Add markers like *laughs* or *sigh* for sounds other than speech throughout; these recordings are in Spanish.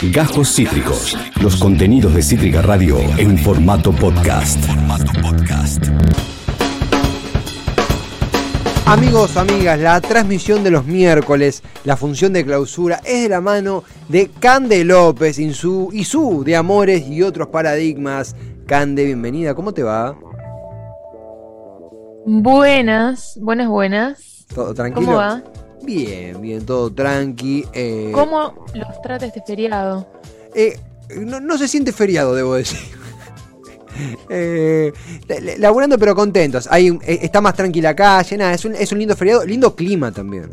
Gajos Cítricos. Los contenidos de Cítrica Radio en formato podcast. Amigos, amigas, la transmisión de los miércoles, la función de clausura, es de la mano de Cande López y su, y su de Amores y otros paradigmas. Cande, bienvenida, ¿cómo te va? Buenas, buenas, buenas. ¿Todo tranquilo? ¿Cómo va? Bien, bien, todo tranqui. eh, ¿Cómo los trata este feriado? eh, no, no se siente feriado, debo decir. *laughs* Eh, la- la- laburando pero contentos. Hay, eh, está más tranquila calle, nada, es un, es un lindo feriado, lindo clima también.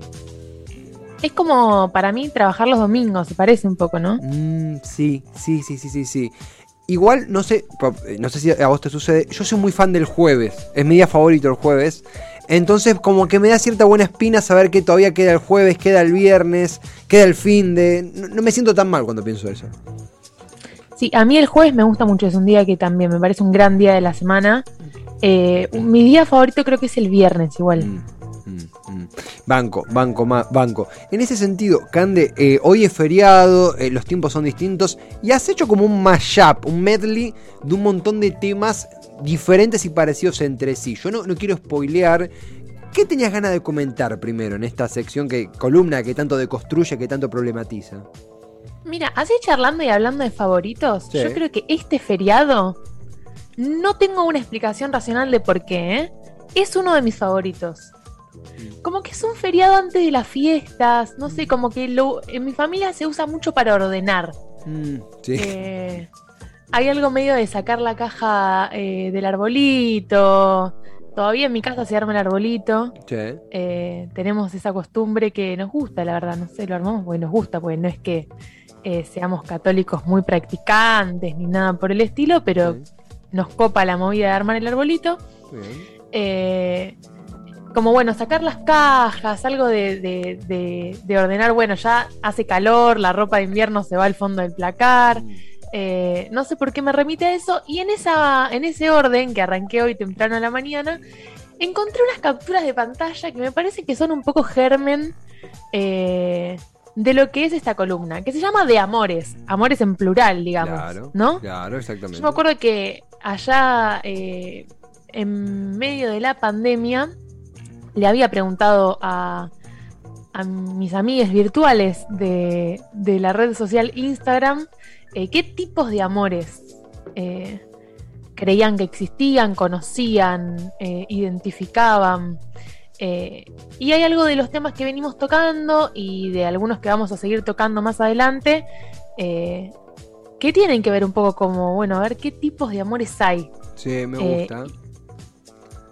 Es como para mí trabajar los domingos, se parece un poco, ¿no? Mm, sí, sí, sí, sí, sí, sí. Igual, no sé, no sé si a vos te sucede, yo soy muy fan del jueves, es mi día favorito el jueves. Entonces, como que me da cierta buena espina saber que todavía queda el jueves, queda el viernes, queda el fin de... No, no me siento tan mal cuando pienso eso. Sí, a mí el jueves me gusta mucho, es un día que también me parece un gran día de la semana. Eh, mi día favorito creo que es el viernes, igual. Mm, mm, mm. Banco, banco, ma- banco. En ese sentido, Cande, eh, hoy es feriado, eh, los tiempos son distintos y has hecho como un mashup, un medley de un montón de temas diferentes y parecidos entre sí. Yo no, no quiero spoilear. ¿Qué tenías ganas de comentar primero en esta sección que columna que tanto deconstruye, que tanto problematiza? Mira, así charlando y hablando de favoritos, Sí. yo creo que este feriado no tengo una explicación racional de por qué, ¿eh? Es uno de mis favoritos. Como que es un feriado antes de las fiestas, no sé, como que lo, en mi familia se usa mucho para ordenar. Mm, sí. Eh, hay algo medio de sacar la caja eh, del arbolito. Todavía en mi casa se arma el arbolito. Sí. Eh, tenemos esa costumbre que nos gusta, la verdad. No sé, lo armamos porque nos gusta, porque no es que eh, seamos católicos muy practicantes ni nada por el estilo, pero Sí. nos copa la movida de armar el arbolito. Eh, como bueno, sacar las cajas, algo de, de- de- de ordenar, bueno, ya hace calor, la ropa de invierno se va al fondo del placar. Eh, no sé por qué me remite a eso. Y en, esa, en ese orden que arranqué hoy temprano a la mañana, encontré unas capturas de pantalla que me parece que son un poco germen eh, de lo que es esta columna, que se llama De Amores. Amores en plural, digamos. Claro, ¿No? claro, exactamente. Yo me acuerdo que allá eh, en medio de la pandemia le había preguntado a, a mis amigas virtuales de, de la red social Instagram eh, qué tipos de amores eh, creían que existían, conocían, eh, identificaban. Y hay algo de los temas que venimos tocando y de algunos que vamos a seguir tocando más adelante, que tienen que ver un poco como, bueno, a ver qué tipos de amores hay Sí, me gusta.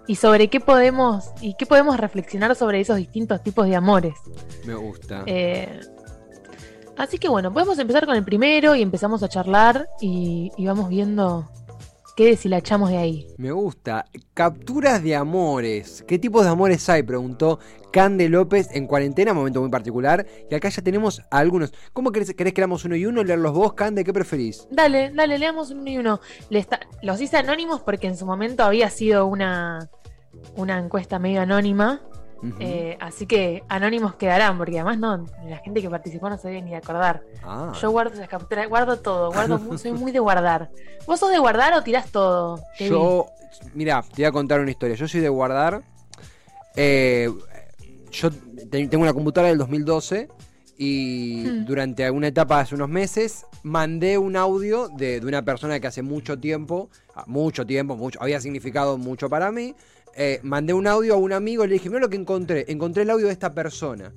y sobre qué podemos y qué podemos reflexionar sobre esos distintos tipos de amores. Me gusta. Así que bueno, podemos empezar con el primero y empezamos a charlar y, y vamos viendo qué deshilachamos de ahí. Me gusta. Capturas de amores. ¿Qué tipos de amores hay? Preguntó Cande López en cuarentena, momento muy particular. Y acá ya tenemos a algunos. ¿Cómo querés, querés que leamos uno y uno? ¿Leerlos vos, Cande? ¿Qué preferís? Dale, dale, leamos uno y uno. Está- los hice anónimos porque en su momento había sido una, una encuesta medio anónima. Eh, así que anónimos quedarán, porque además no, la gente que participó no se debe ni acordar. Ah, Yo guardo las capturas, guardo todo, guardo soy muy de guardar. ¿Vos sos de guardar o tirás todo? Yo, mira, te voy a contar una historia. Yo soy de guardar. Eh, yo te- tengo una computadora del 2012 y Hmm. durante una etapa hace unos meses mandé un audio de, de una persona que hace mucho tiempo, ah, mucho tiempo, mucho, había significado mucho para mí. Eh, mandé un audio a un amigo y le dije, mira lo que encontré. Encontré el audio de esta persona.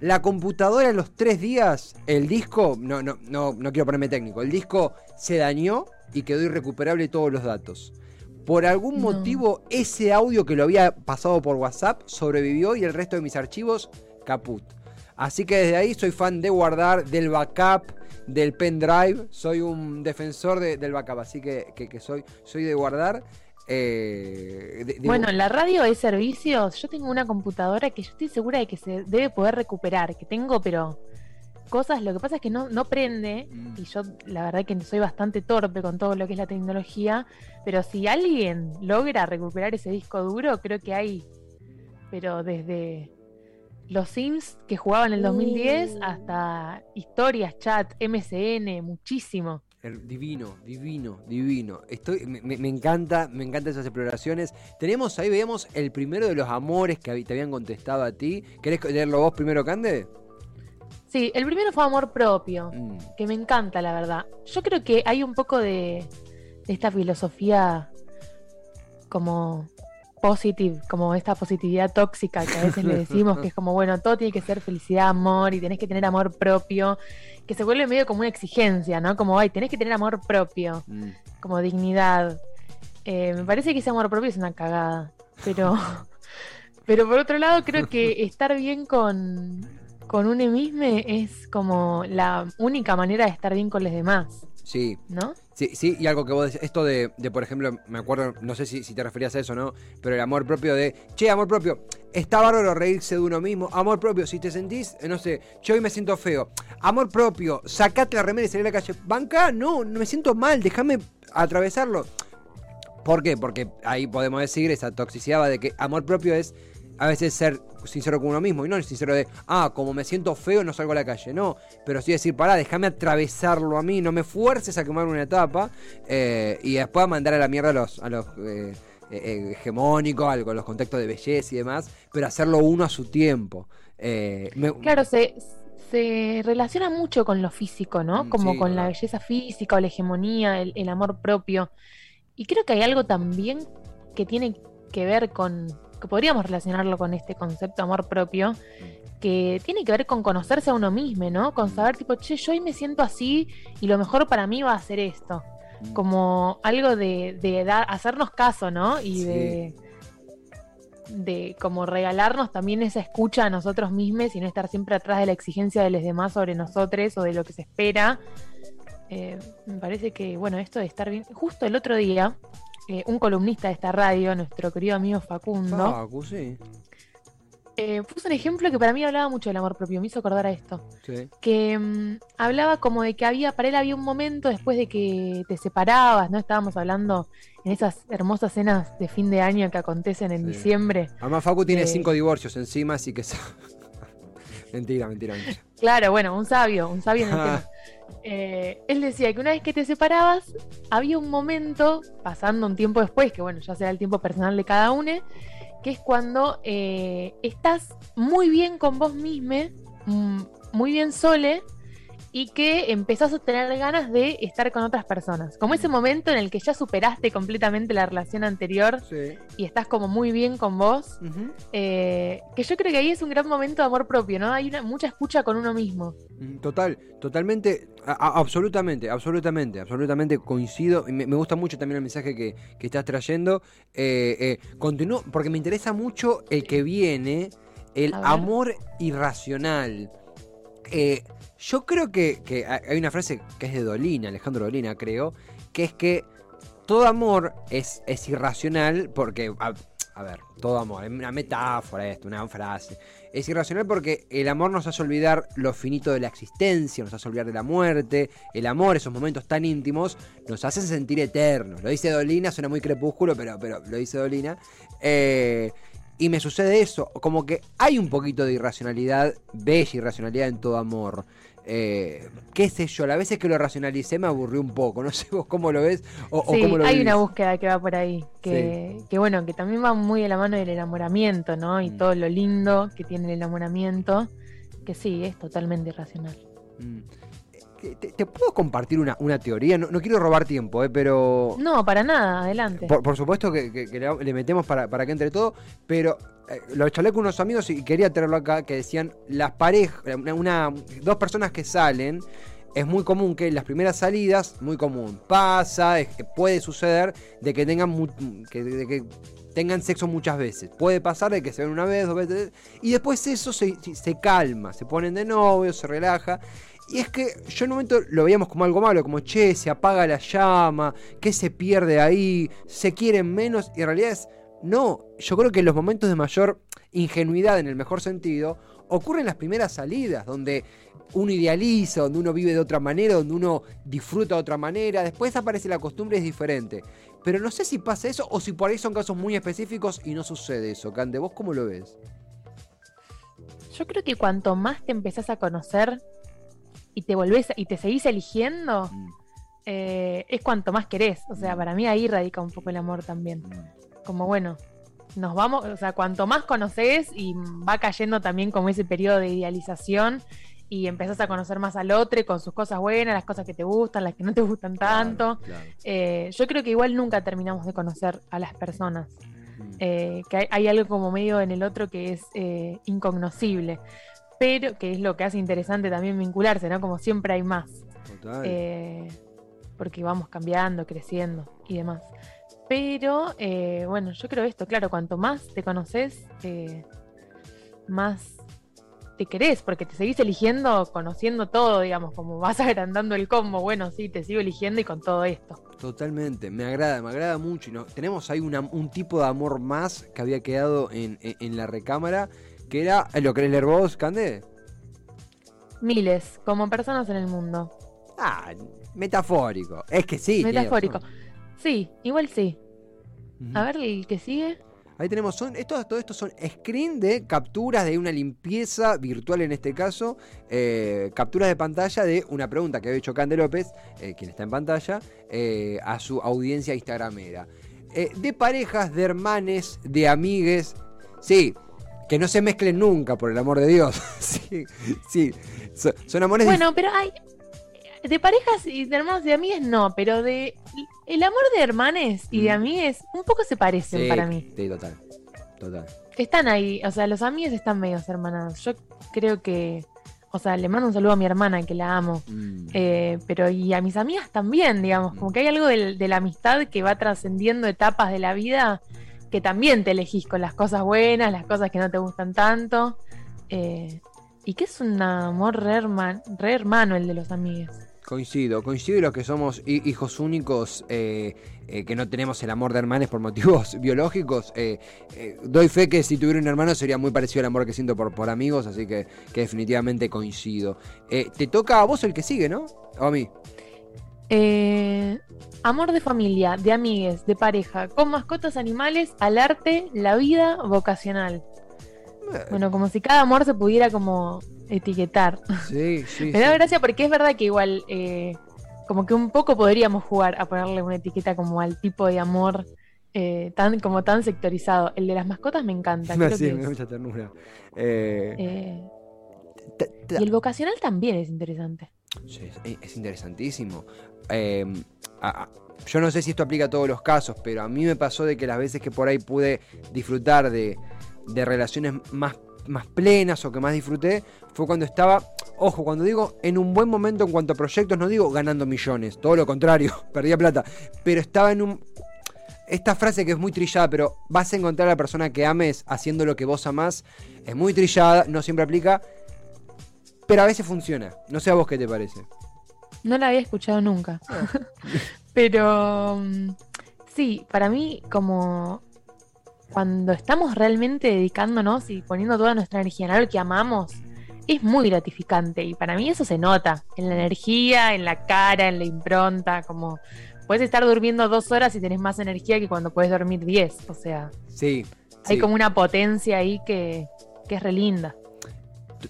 La computadora en los tres días, el disco, no, no, no, no quiero ponerme técnico, el disco se dañó y quedó irrecuperable todos los datos. Por algún No. motivo, ese audio que lo había pasado por WhatsApp sobrevivió y el resto de mis archivos, caput. Así que desde ahí soy fan de guardar, del backup, del pendrive. Soy un defensor de- del backup, así que, que- que soy, soy de guardar. Eh, de- de- Bueno, en la radio de servicios, yo tengo una computadora que yo estoy segura de que se debe poder recuperar, que tengo, pero cosas, lo que pasa es que no, no prende, Mm. y yo la verdad que soy bastante torpe con todo lo que es la tecnología, pero si alguien logra recuperar ese disco duro, creo que hay, pero desde los Sims que jugaba en el 2010 Uh. hasta historias, chat, MSN, muchísimo. Divino, divino, divino. Estoy, me, encanta, me encantan esas exploraciones. Tenemos ahí, veíamos el primero de los amores que te habían contestado a ti. ¿Querés leerlo vos primero, Cande? Sí, el primero fue amor propio, Mm, que me encanta, la verdad. Yo creo que hay un poco de, de esta filosofía como positive, como esta positividad tóxica que a veces le decimos, que es como, bueno, todo tiene que ser felicidad, amor, y tenés que tener amor propio, que se vuelve medio como una exigencia, ¿no? Como, ay, tenés que tener amor propio, mm. como dignidad. Eh, me parece que ese amor propio es una cagada, pero, *laughs* pero por otro lado creo que *laughs* estar bien con, con uno mismo es como la única manera de estar bien con los demás, Sí, ¿no? Sí, sí, y algo que vos decís, esto de, por ejemplo, me acuerdo, no sé si, te referías a eso no, pero el amor propio de, che, amor propio, está bárbaro reírse de uno mismo, amor propio, si te sentís, eh, no sé, yo hoy me siento feo, amor propio, sacate la remera y salí a la calle, banca, no, no me siento mal, déjame atravesarlo. ¿Por qué? Porque ahí podemos decir, esa toxicidad de que amor propio es a veces ser sincero con uno mismo y no el sincero de, ah, como me siento feo no salgo a la calle, no, pero sí decir, pará, déjame atravesarlo a mí, no me fuerces a quemar una etapa eh, y después a mandar a la mierda a los, a los eh, eh, hegemónicos, a los contextos de belleza y demás, pero hacerlo uno a su tiempo. Eh, me- Claro, se, se relaciona mucho con lo físico, ¿no? Mm, Como sí, con la belleza física o la hegemonía, el, el amor propio. Y creo que hay algo también que tiene que ver con, que podríamos relacionarlo con este concepto de amor propio, que tiene que ver con conocerse a uno mismo, ¿no? Con saber, tipo, che, yo hoy me siento así y lo mejor para mí va a ser esto. Como algo de, de dar, hacernos caso, ¿no? Y Sí. de, de como regalarnos también esa escucha a nosotros mismos y no estar siempre atrás de la exigencia de los demás sobre nosotros o de lo que se espera. Eh, me parece que, bueno, esto de estar bien. Justo el otro día, eh, un columnista de esta radio, nuestro querido amigo Facundo, Facu, sí, eh, puso un ejemplo que para mí hablaba mucho del amor propio, me hizo acordar a esto. sí. Que mm, hablaba como de que había, para él había un momento después de que te separabas, ¿no? Estábamos hablando en esas hermosas cenas de fin de año que acontecen en Sí. diciembre. Además Facu tiene Eh. cinco divorcios encima, así que... *laughs* mentira, mentira, mentira. Claro, bueno, un sabio, un sabio en el *laughs* tema. Eh, él decía que una vez que te separabas, había un momento, pasando un tiempo después, que bueno, ya será el tiempo personal de cada uno, que es cuando eh, estás muy bien con vos mismo, mm, muy bien sole, y que empezás a tener ganas de estar con otras personas. Como ese momento en el que ya superaste completamente la relación anterior Sí. y estás como muy bien con vos, eh, que yo creo que ahí es un gran momento de amor propio, ¿no? Hay una, mucha escucha con uno mismo. Mm, Total, totalmente, a- absolutamente, absolutamente, absolutamente coincido. Me, me gusta mucho también el mensaje que, que estás trayendo. Eh, eh, continúo, porque me interesa mucho el que viene, el amor irracional. Eh, yo creo que, que hay una frase que es de Dolina, Alejandro Dolina, creo, que es que todo amor es, es irracional porque, a, a ver, todo amor, es una metáfora esto, una frase. Es irracional porque el amor nos hace olvidar lo finito de la existencia, nos hace olvidar de la muerte. El amor, esos momentos tan íntimos, nos hacen sentir eternos. Lo dice Dolina, suena muy crepúsculo, pero, pero lo dice Dolina. Eh, y me sucede eso, como que hay un poquito de irracionalidad, bella irracionalidad en todo amor. Eh, qué sé yo, a veces que lo racionalicé me aburrió un poco, *laughs* no sé vos cómo lo ves o, o Sí, cómo lo hay vivís. una búsqueda que va por ahí, que, que bueno, que también va muy de la mano del enamoramiento, ¿no? Y Mm. todo lo lindo que tiene el enamoramiento, que sí, es totalmente irracional. Mm. ¿Te, te puedo compartir una, una teoría? No, no quiero robar tiempo, eh, pero... No, para nada, adelante. Por, por supuesto que, que- que le, le metemos para, para que entre todo, pero eh, lo charlé con unos amigos y quería tenerlo acá, que decían, las parejas, una, una- dos personas que salen, es muy común que en las primeras salidas, muy común, pasa, es que puede suceder de que tengan, mu- que, de que tengan sexo muchas veces. Puede pasar de que se ven una vez, dos veces, y después eso se, se calma, se ponen de novio, se relaja. Y es que yo en un momento lo veíamos como algo malo, como che, se apaga la llama, que se pierde ahí, se quieren menos, y en realidad es, no, yo creo que los momentos de mayor ingenuidad en el mejor sentido ocurren en las primeras salidas, donde uno idealiza, donde uno vive de otra manera, donde uno disfruta de otra manera, después aparece la costumbre, es diferente. Pero no sé si pasa eso o si por ahí son casos muy específicos y no sucede eso. Cande, ¿vos cómo lo ves? yo creo que cuanto más te empezás a conocer y te volvés y te seguís eligiendo, Mm, eh, es cuanto más querés. O sea, para mí ahí radica un poco el amor también. mm. Como bueno, nos vamos, o sea, cuanto más conoces y va cayendo también como ese periodo de idealización y empezás a conocer más al otro con sus cosas buenas, las cosas que te gustan, las que no te gustan tanto. Claro, claro. Eh, yo creo que igual nunca terminamos de conocer a las personas. Mm. Eh, que hay, hay algo como medio en el otro que es eh, incognoscible, pero que es lo que hace interesante también vincularse, ¿no? Como siempre hay más, Total. eh, porque vamos cambiando, creciendo y demás. Pero eh, bueno, yo creo esto, claro, cuanto más te conoces, eh, más te querés, porque te seguís eligiendo, conociendo todo, digamos, como vas *laughs* agrandando el combo, bueno, sí, te sigo eligiendo y con todo esto. Totalmente, me agrada, me agrada mucho. Y no, tenemos ahí una- un tipo de amor más que había quedado en, en- en la recámara, que era, ¿lo querés leer vos, Cande? Miles, como personas en el mundo. Ah, metafórico. Es que sí. Metafórico. Sí, igual sí. A ver el que sigue. Ahí tenemos, son, esto, todo esto son screen de capturas de una limpieza virtual en este caso, eh, capturas de pantalla de una pregunta que había hecho Cande López, eh, quien está en pantalla, eh, a su audiencia instagramera. De parejas, de hermanes, de amigues, sí, que no se mezclen nunca, por el amor de Dios. *laughs* sí, sí, so- son amores Bueno, pero hay. De parejas y de hermanos y de amigas no, pero de. El amor de hermanes y de Mm. amigues un poco se parecen Sí, para mí. Sí, total, total. Están ahí, o sea, los amigues están medio hermanados. Yo creo que. O sea, le mando un saludo a mi hermana que la amo. Mm. Eh, pero y a mis amigas también, digamos, como que hay algo del- de, la amistad que va trascendiendo etapas de la vida que también te elegís con las cosas buenas, las cosas que no te gustan tanto. eh, y que es un amor re, herman- re hermano el de los amigos. Coincido, coincido y los que somos hi- hijos únicos, eh, eh, que no tenemos el amor de hermanos por motivos *laughs* biológicos, doy fe que si tuviera un hermano sería muy parecido al amor que siento por, por amigos, así que, que definitivamente coincido. Te toca a vos el que sigue, ¿no? O a mí. Eh, amor de familia, de amigues, de pareja, con mascotas, animales, al arte, la vida, vocacional. Bueno, como si cada amor se pudiera como etiquetar. sí, *laughs* sí. Me da sí. gracia porque es verdad que igual, eh, como que un poco podríamos jugar a ponerle una etiqueta como al tipo de amor eh, tan como tan sectorizado. El de las mascotas me encanta. creo *laughs* Sí, que me da mucha ternura. Eh, y el vocacional también es interesante. Sí, es, es interesantísimo. Eh, yo no sé si esto aplica a todos los casos, pero a mí me pasó de que las veces que por ahí pude disfrutar de, de relaciones más, más plenas o que más disfruté, fue cuando estaba, ojo, cuando digo en un buen momento en cuanto a proyectos, no digo ganando millones, todo lo contrario, *laughs* perdía plata, pero estaba en un... Esta frase que es muy trillada, pero vas a encontrar a la persona que ames haciendo lo que vos amás, es muy trillada, no siempre aplica, pero a veces funciona. No sé a vos qué te parece. No la había escuchado nunca. *laughs* Pero mm, sí, para mí como cuando estamos realmente dedicándonos y poniendo toda nuestra energía en algo que amamos, es muy gratificante y para mí eso se nota en la energía, en la cara, en la impronta, como puedes estar durmiendo dos horas y tenés más energía que cuando puedes dormir diez, o sea, Sí. hay sí. como una potencia ahí que, que es re linda. To-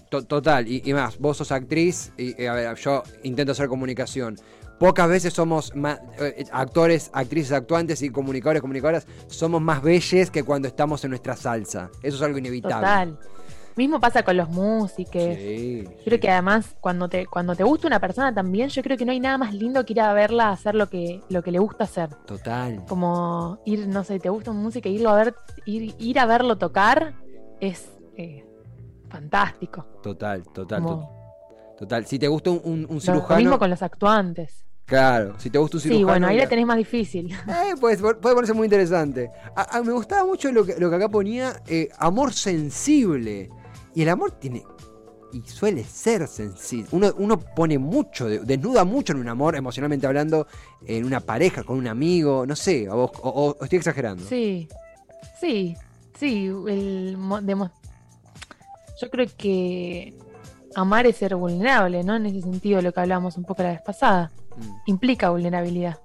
Total, y, y más, vos sos actriz, y eh, a ver, yo intento hacer comunicación. Pocas veces somos eh, actores, actrices, actuantes y comunicadores, comunicadoras, somos más belles que cuando estamos en nuestra salsa. Eso es algo inevitable. Total. Mismo pasa con los músicos. Sí, Creo sí. que además cuando te cuando te gusta una persona también, yo creo que no hay nada más lindo que ir a verla a hacer lo que lo que le gusta hacer. Total. Como ir, no sé, te gusta un músico irlo a ver ir, ir a verlo tocar es eh, fantástico. Total, total, Como total. Si te gusta un, un- un cirujano. Lo mismo con los actuantes. Claro, si te gusta un Sí, cirujano. bueno, ahí la- tenés más difícil. Eh, puede, puede ponerse muy interesante. A- a- me gustaba mucho lo que, lo que acá ponía, eh, amor sensible. Y el amor tiene, y suele ser sensible. Uno, uno pone mucho, de- desnuda mucho en un amor, emocionalmente hablando, en una pareja, con un amigo, no sé, o, vos- o- o estoy exagerando. Sí, sí, sí. El, yo creo que amar es ser vulnerable, ¿no? En ese sentido, lo que hablábamos un poco la vez pasada. Mm, Implica vulnerabilidad.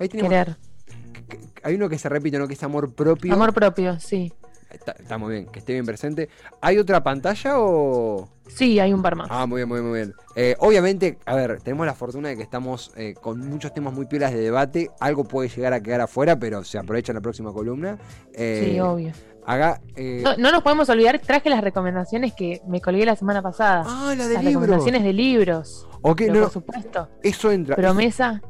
Ahí tenemos- querer. que- que- hay uno que se repite, ¿no? Que es amor propio. Amor propio, sí. Está, está muy bien, que esté bien presente. ¿Hay otra pantalla o...? Sí, hay un par más. Ah, muy bien, muy bien, muy bien. Eh, obviamente, a ver, tenemos la fortuna de que estamos eh, con muchos temas muy piolas de debate. Algo puede llegar a quedar afuera, pero se aprovecha en la próxima columna. Eh, sí, obvio. Haga, eh, No, no nos podemos olvidar, traje las recomendaciones que me colgué la semana pasada. Ah, la de las libros. recomendaciones de libros. No, por supuesto. eso entra. Promesa.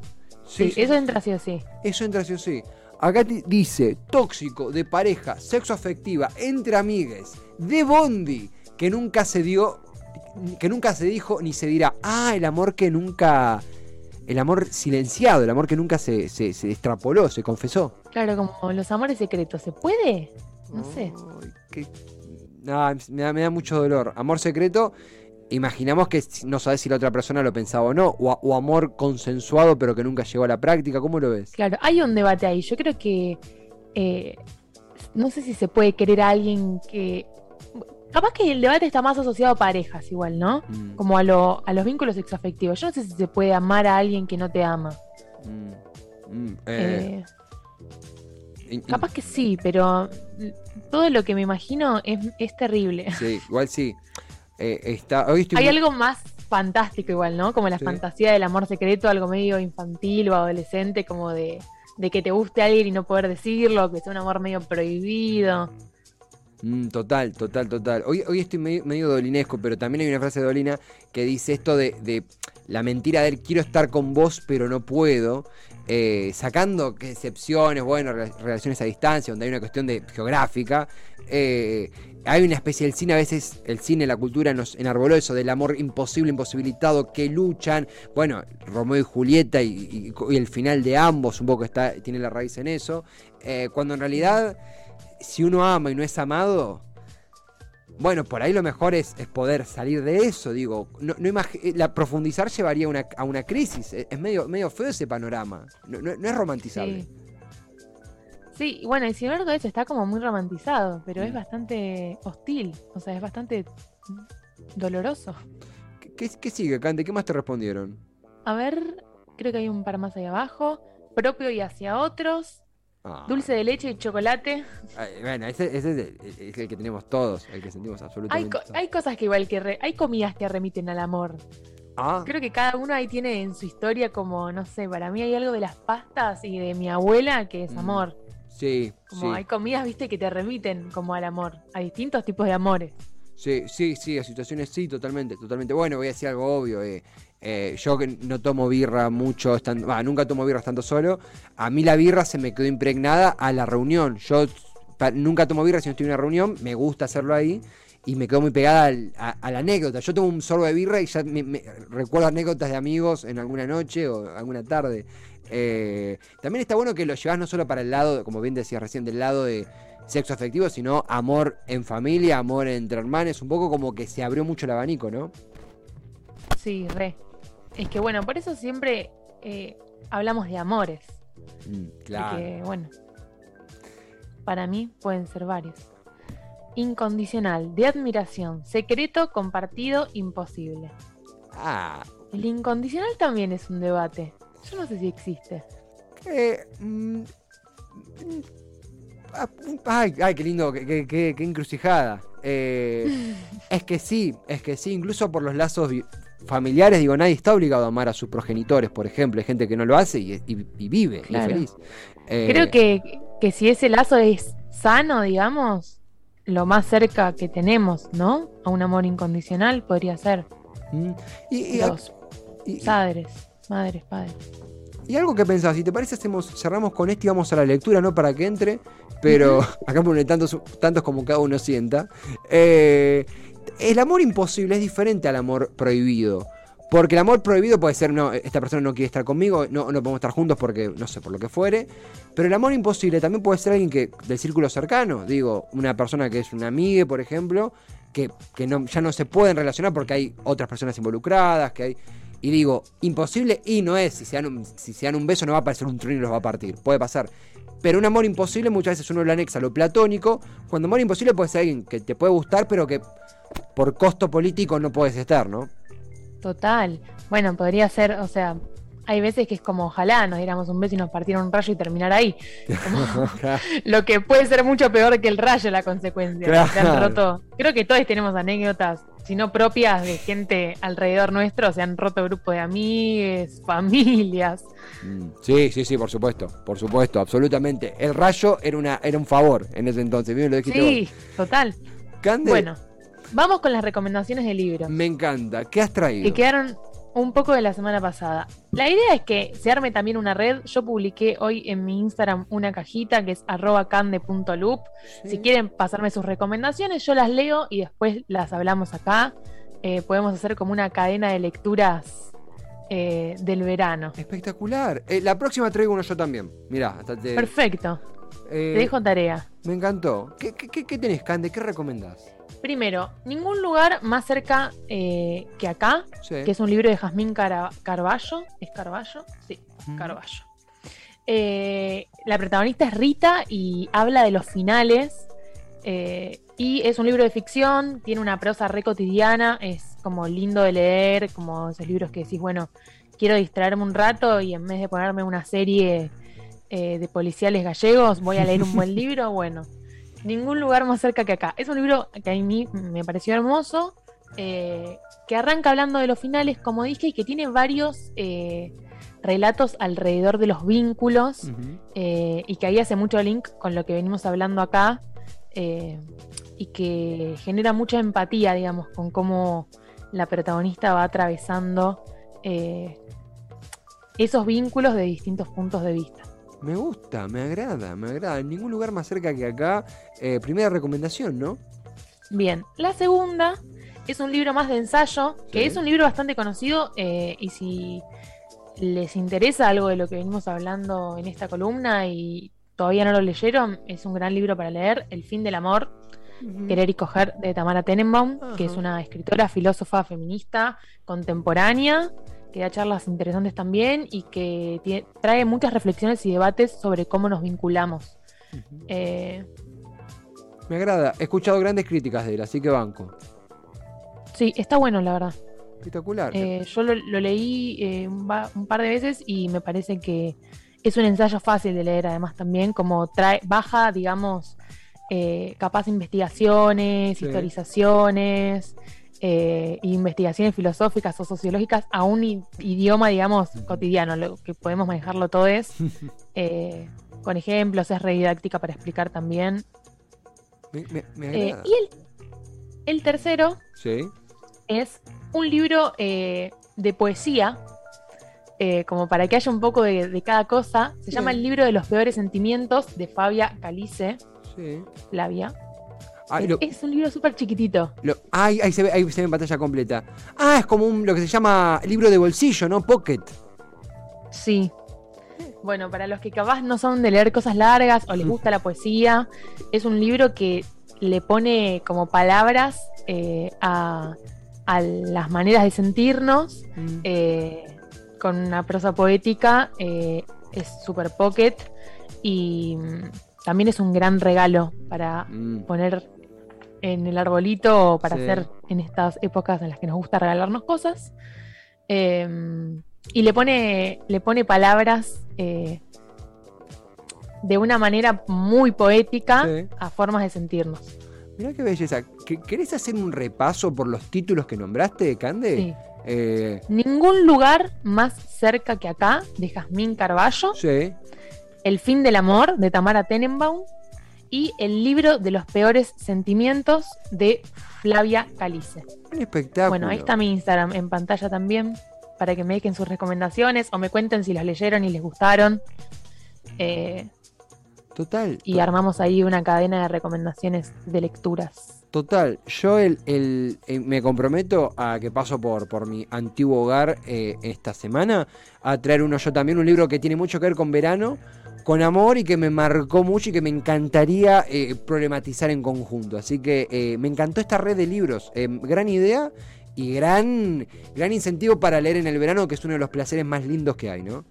Sí, eso entra sí o sí. Eso entra sí o sí. Acá dice, tóxico, de pareja, sexo afectiva, entre amigues, de bondi, que nunca se dio, que nunca se dijo ni se dirá. Ah, el amor que nunca, el amor silenciado, el amor que nunca se, se, se extrapoló, se confesó. Claro, como los amores secretos. ¿Se puede? No sé. Ay, qué- No, me da, me da mucho dolor. Amor secreto, imaginamos que no sabes si la otra persona lo pensaba o no, o, o amor consensuado pero que nunca llegó a la práctica, ¿cómo lo ves? Claro, hay un debate ahí. Yo creo que. eh, no sé si se puede querer a alguien que. Capaz que el debate está más asociado a parejas, igual, ¿no? Mm, Como a, lo, a los vínculos sexoafectivos. Yo no sé si se puede amar a alguien que no te ama. mm, mm, eh, Eh, capaz que sí, pero todo lo que me imagino es, es terrible. Sí, igual sí. Eh, está, hoy estoy Hay muy- algo más fantástico igual, ¿no? Como la Sí. fantasía del amor secreto, algo medio infantil o adolescente, como de, de que te guste alguien y no poder decirlo, que sea un amor medio prohibido. Mm, total, total, total. Hoy, hoy estoy medio, medio dolinesco, pero también hay una frase de Dolina que dice esto de, de la mentira del quiero estar con vos, pero no puedo. eh, sacando excepciones, bueno, re- relaciones a distancia, donde hay una cuestión de geográfica. eh, hay una especie del cine, a veces el cine, la cultura nos enarboló eso del amor imposible, imposibilitado, que luchan. Bueno, Romeo y Julieta y el final de ambos un poco está, tiene la raíz en eso. eh, cuando en realidad si uno ama y no es amado, bueno, por ahí lo mejor es, es poder salir de eso, digo. No, no eh, la profundizar llevaría a una, a una crisis. Es, es medio, medio feo ese panorama. No, no- no es romantizable. Sí. Bueno, sin embargo eso está como muy romantizado, pero es Mm. bastante hostil, o sea, es bastante doloroso. ¿Qué, qué, qué sigue, Cante? ¿Qué más te respondieron? A ver, creo que hay un par más ahí abajo. Propio y hacia otros. Ah, Dulce de leche y chocolate. ay, bueno, ese, ese es, el, es el que tenemos todos, el que sentimos Hay, absolutamente. co- todos. hay cosas que igual que... re- hay comidas que remiten al amor. Ah, Creo que cada uno ahí tiene en su historia como, no sé, para mí hay algo de las pastas y de mi abuela que es Mm, amor. sí, Como sí. hay comidas, viste, que te remiten como al amor, a distintos tipos de amores. Sí, sí, sí, a situaciones sí, totalmente, totalmente. Bueno, voy a decir algo obvio. eh, eh, yo que no tomo birra mucho, estando, nunca tomo birra estando solo. A mí la birra se me quedó impregnada a la reunión. Yo nunca tomo birra si no estoy en una reunión, me gusta hacerlo ahí. Y me quedo muy pegada al- a, la anécdota. Yo tomo un sorbo de birra y ya me- recuerdo anécdotas de amigos en alguna noche o alguna tarde. Eh, también está bueno que lo llevas no solo para el lado, como bien decías recién, del lado de sexo afectivo, sino amor en familia, amor entre hermanos, un poco como que se abrió mucho el abanico, ¿no? Sí, re. Es que bueno, por eso siempre eh, hablamos de amores. Mm, Porque, bueno, para mí pueden ser varios. Incondicional, de admiración, secreto, compartido, imposible. Ah, El incondicional también es un debate. Yo no sé si existe. eh, mm, ay, ay, qué lindo, qué, qué- qué- encrucijada. Eh, *laughs* es que sí, es que sí, incluso por los lazos familiares, digo, nadie está obligado a amar a sus progenitores, por ejemplo. Hay gente que no lo hace y, y- y vive, y es feliz. Eh, Creo que, que si ese lazo es sano, digamos, lo más cerca que tenemos, ¿no? A un amor incondicional podría ser mm, y, los padres, madres, padres. Y algo que pensás, si te parece, hacemos, cerramos con este y vamos a la lectura, no para que entre, pero *laughs* acá pone tantos, tantos como cada uno sienta. Eh, el amor imposible es diferente al amor prohibido. Porque el amor prohibido puede ser, no, esta persona no quiere estar conmigo, no, no podemos estar juntos porque, no sé, por lo que fuere. Pero el amor imposible también puede ser alguien que del círculo cercano. Digo, una persona que es una amiga, por ejemplo, que, que no, ya no se pueden relacionar porque hay otras personas involucradas, que hay... Y digo, imposible y no es. Si se, dan un, si se dan un beso no va a aparecer un trueno y los va a partir. Puede pasar. Pero un amor imposible muchas veces uno lo anexa a lo platónico. Cuando amor imposible puede ser alguien que te puede gustar, pero que por costo político no puedes estar, ¿no? Total. Bueno, podría ser, o sea, hay veces que es como ojalá nos diéramos un beso y nos partieran un rayo y terminar ahí. Como *laughs* lo que puede ser mucho peor que el rayo la consecuencia. Claro. Se han roto. Creo que todos tenemos anécdotas, si no propias, de gente alrededor nuestro, se han roto grupos de amigues, familias. Mm, Sí, sí, sí, por supuesto, por supuesto, absolutamente. El rayo era una era un favor en ese entonces, bien lo dijiste Sí, vos. total. Cande, Bueno, vamos con las recomendaciones de libros. me encanta. ¿Qué has traído? que quedaron un poco de la semana pasada. La idea es que se arme también una red. Yo publiqué hoy en mi Instagram una cajita que es arroba cande.loop. Sí. Si quieren pasarme sus recomendaciones, yo las leo y después las hablamos acá. Eh, podemos hacer como una cadena de lecturas eh, del verano. Espectacular. Eh, la próxima traigo uno yo también. Mirá, hasta te. Perfecto. Te dejo tarea. Me encantó. ¿Qué, qué, qué- qué tenés, Cande? ¿Qué recomendás? Primero, ningún lugar más cerca eh, que acá, Sí. que es un libro de Jazmín Cara- Carballo. ¿Es Carballo? Sí. Carballo. Eh, la protagonista es Rita y habla de los finales. eh, y es un libro de ficción, tiene una prosa re cotidiana, es como lindo de leer, como esos libros que decís, bueno, quiero distraerme un rato y en vez de ponerme una serie eh, de policiales gallegos, voy a leer un buen *laughs* libro. Bueno, ningún lugar más cerca que acá. Es un libro que a mí me pareció hermoso, eh, que arranca hablando de los finales, como dije, y que tiene varios eh, relatos alrededor de los vínculos eh, y que ahí hace mucho link con lo que venimos hablando acá eh, y que genera mucha empatía, digamos, con cómo la protagonista va atravesando eh, esos vínculos de distintos puntos de vista. Me gusta, me agrada, me agrada. En ningún lugar más cerca que acá. Eh, primera recomendación, ¿no? Bien, la segunda es un libro más de ensayo, que Sí. es un libro bastante conocido eh, y si les interesa algo de lo que venimos hablando en esta columna y todavía no lo leyeron, es un gran libro para leer, El fin del amor, Querer y coger de Tamara Tenenbaum, que es una escritora, filósofa, feminista, contemporánea, que da charlas interesantes también y que trae muchas reflexiones y debates sobre cómo nos vinculamos. Eh, Me agrada. He escuchado grandes críticas de él, así que banco. sí, está bueno, la verdad. Espectacular. Eh, yo lo, lo leí eh, un, par de veces y me parece que es un ensayo fácil de leer, además también, como trae, baja, digamos, eh, capaz investigaciones, Sí. historizaciones, eh, investigaciones filosóficas o sociológicas a un idioma, digamos, cotidiano, lo que podemos manejarlo todo es, *laughs* eh, con ejemplos, es re didáctica para explicar también. me, me- me Eh, y el, el tercero Sí. es un libro de poesía, como para que haya un poco de, de cada cosa. Se llama. El libro de los peores sentimientos de Fabia Calice. Sí. Flavia. Ay, es, lo- es un libro súper chiquitito. lo- ay, ahí se ve, ahí se ve en pantalla completa. Ah, es como un, lo que se llama libro de bolsillo, ¿no? Pocket. Sí. Bueno, para los que capaz no son de leer cosas largas o les gusta la poesía, es un libro que le pone como palabras eh, a, a las maneras de sentirnos Mm. eh, con una prosa poética, eh, es super pocket y mm, también es un gran regalo para Mm. poner en el arbolito para Sí. hacer en estas épocas en las que nos gusta regalarnos cosas. Eh, y le pone, le pone palabras eh, de una manera muy poética Sí. a formas de sentirnos. Mirá qué belleza. ¿Qué- ¿Querés hacer un repaso por los títulos que nombraste, Cande? Sí. Eh, Ningún lugar más cerca que acá, de Jazmín Carballo. sí. El fin del amor, de Tamara Tenenbaum. Y El libro de los peores sentimientos, de Flavia Calice. Un espectáculo. Bueno, ahí está mi Instagram en pantalla también, para que me dejen sus recomendaciones o me cuenten si los leyeron y les gustaron. Eh, Total. y armamos ahí una cadena de recomendaciones de lecturas. Total, yo el, el- eh, me comprometo a que paso por, por mi antiguo hogar eh, esta semana a traer uno yo también, un libro que tiene mucho que ver con verano, con amor y que me marcó mucho y que me encantaría eh, problematizar en conjunto. Así que eh, me encantó esta red de libros, eh, gran idea y gran, gran incentivo para leer en el verano, que es uno de los placeres más lindos que hay, ¿no?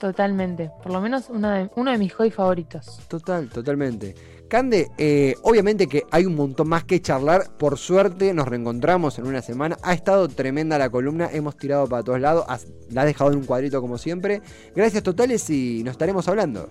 Totalmente. Por lo menos uno de, uno de mis hobbies favoritos. Total, totalmente. Cande, eh, obviamente que hay un montón más que charlar. Por suerte nos reencontramos en una semana. Ha estado tremenda la columna. Hemos tirado para todos lados. La has dejado en un cuadrito como siempre. Gracias totales y nos estaremos hablando.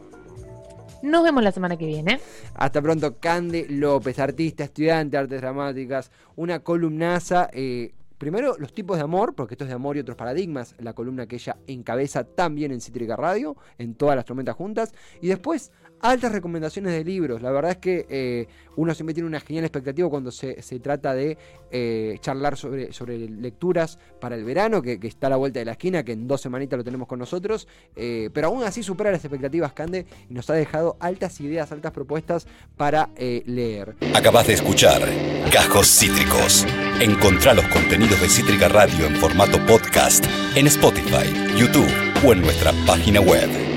Nos vemos la semana que viene. Hasta pronto, Cande López, artista, estudiante de artes dramáticas, una columnaza. Eh, primero, los tipos de amor, porque esto es de amor y otros paradigmas, la columna que ella encabeza también en Cítrica Radio, en todas las tormentas juntas. Y después, altas recomendaciones de libros. La verdad es que eh, uno siempre tiene una genial expectativa cuando se, trata de eh, charlar sobre, sobre lecturas para el verano, que, está a la vuelta de la esquina, que en dos semanitas lo tenemos con nosotros. Eh, pero aún así supera las expectativas, Cande, y nos ha dejado altas ideas, altas propuestas para leer. Acabas de escuchar Cajos Cítricos. Encontrá los contenidos de Cítrica Radio en formato podcast en Spotify, YouTube o en nuestra página web.